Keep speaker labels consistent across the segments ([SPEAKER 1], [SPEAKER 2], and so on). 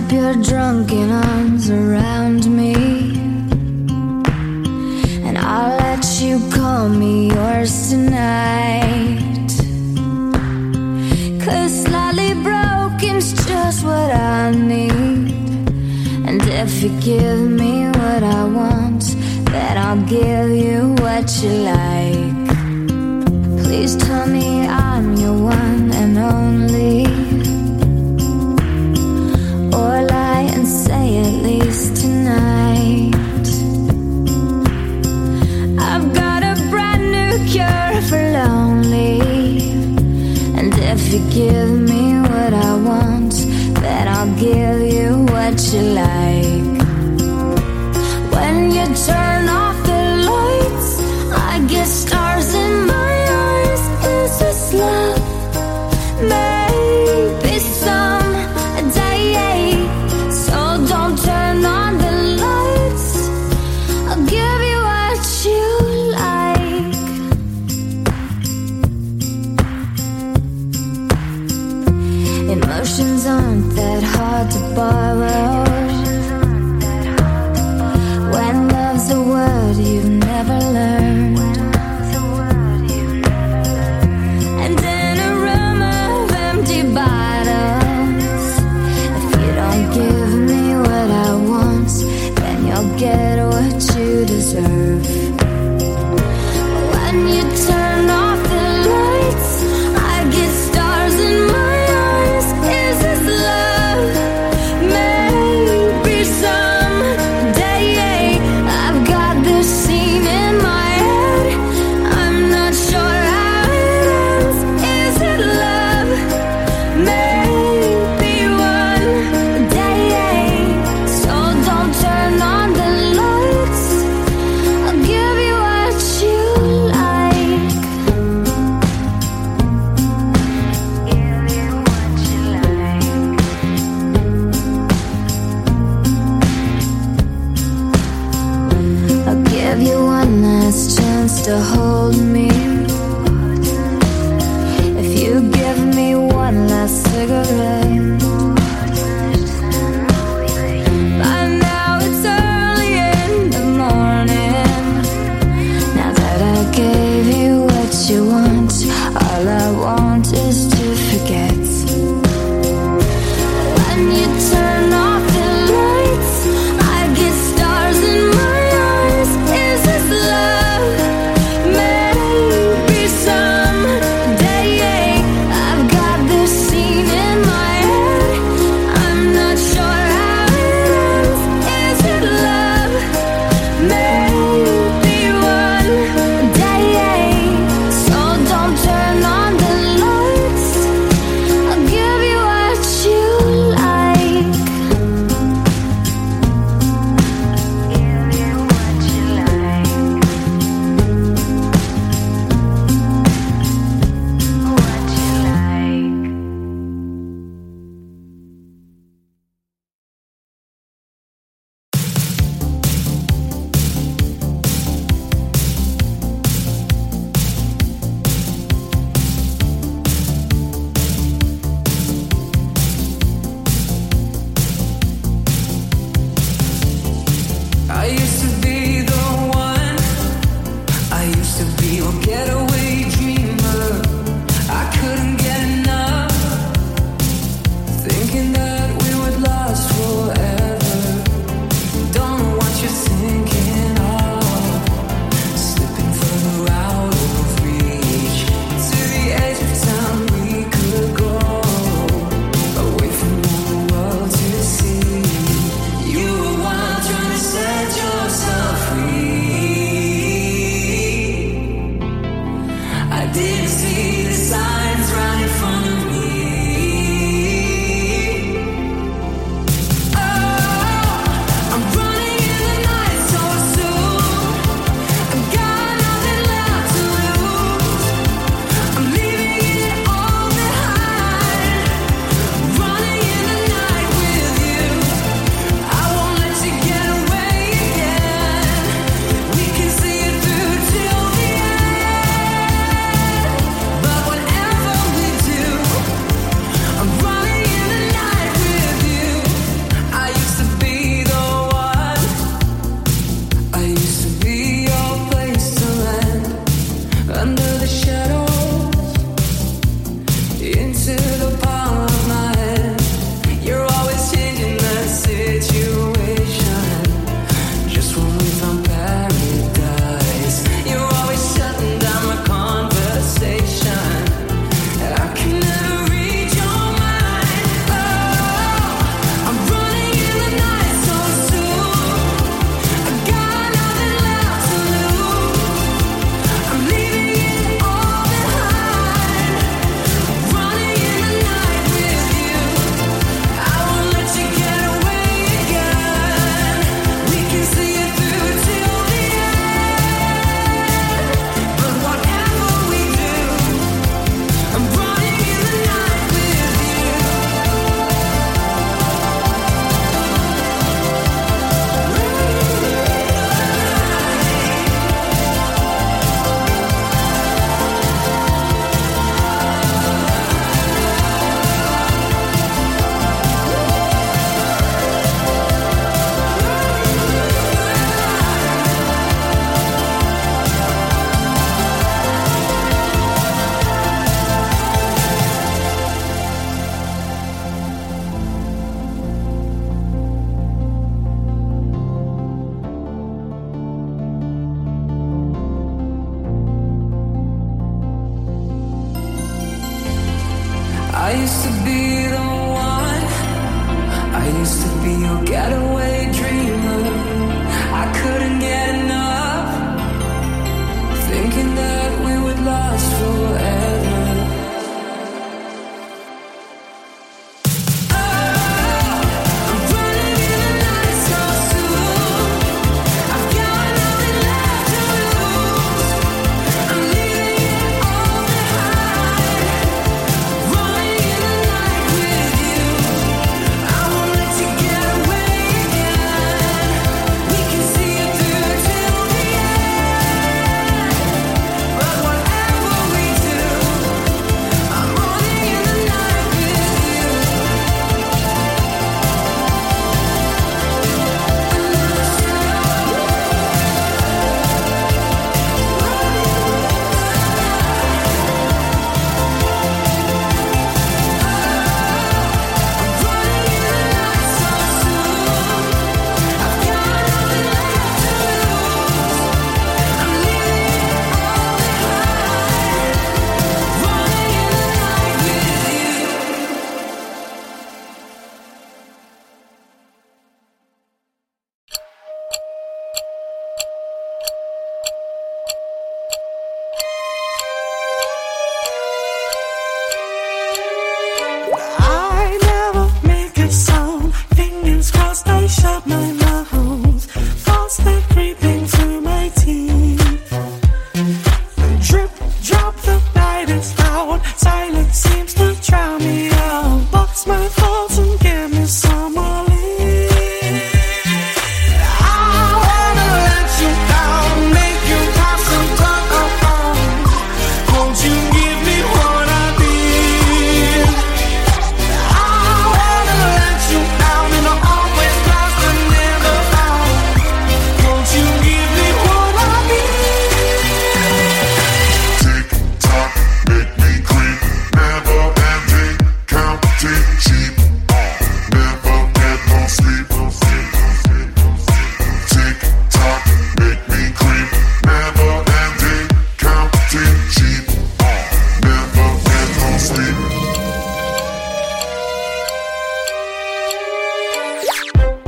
[SPEAKER 1] wrap your drunken arms around me. And I'll let you call me yours tonight. Cause slightly broken's just what I need. And if you give me what I want, then I'll give you what you like.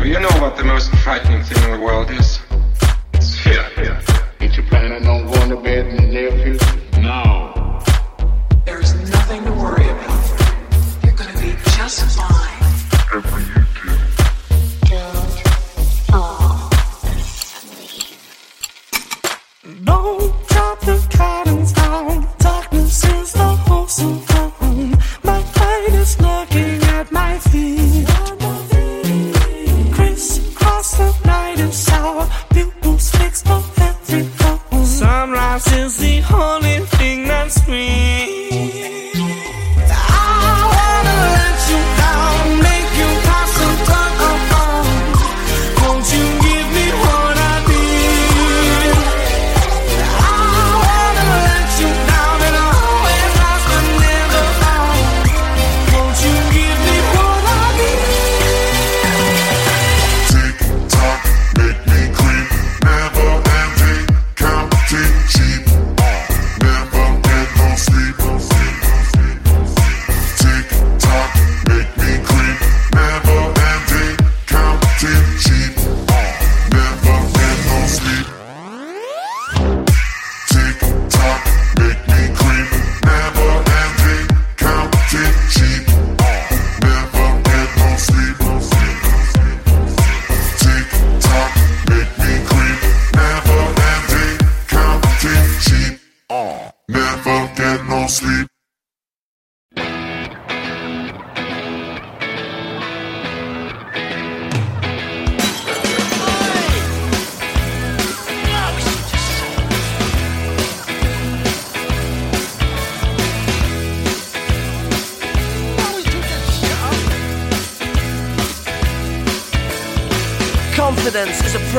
[SPEAKER 1] Do you know what the most frightening thing in the world is? It's fear. fear. Ain't you planning on going to bed in the near future? No. There is nothing to worry about. You're gonna be just fine.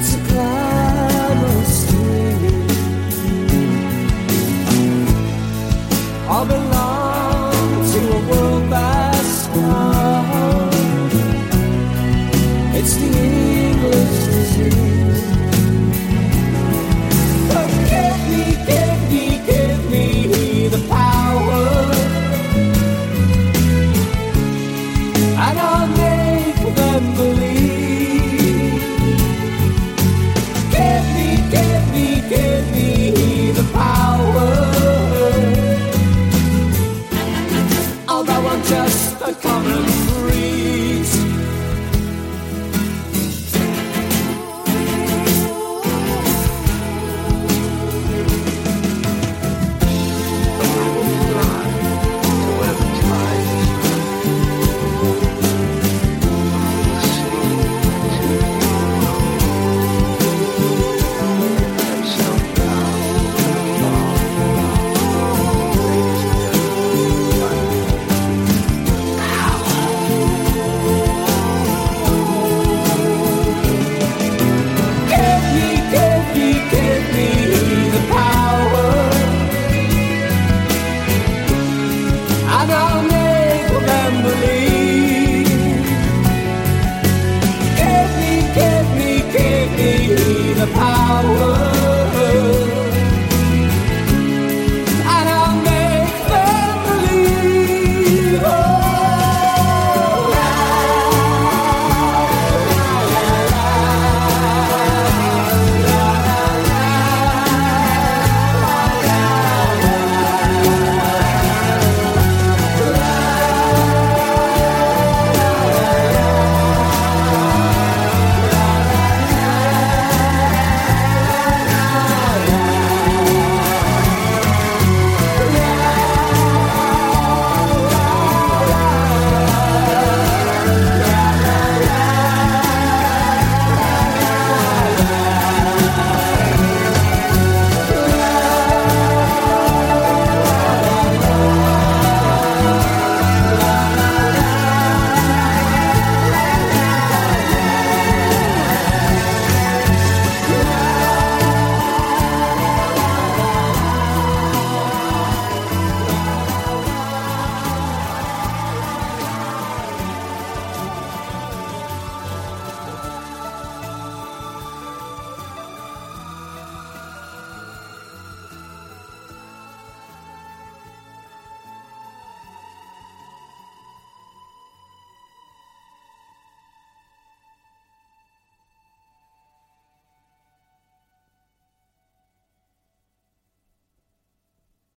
[SPEAKER 2] and I'll make them believe.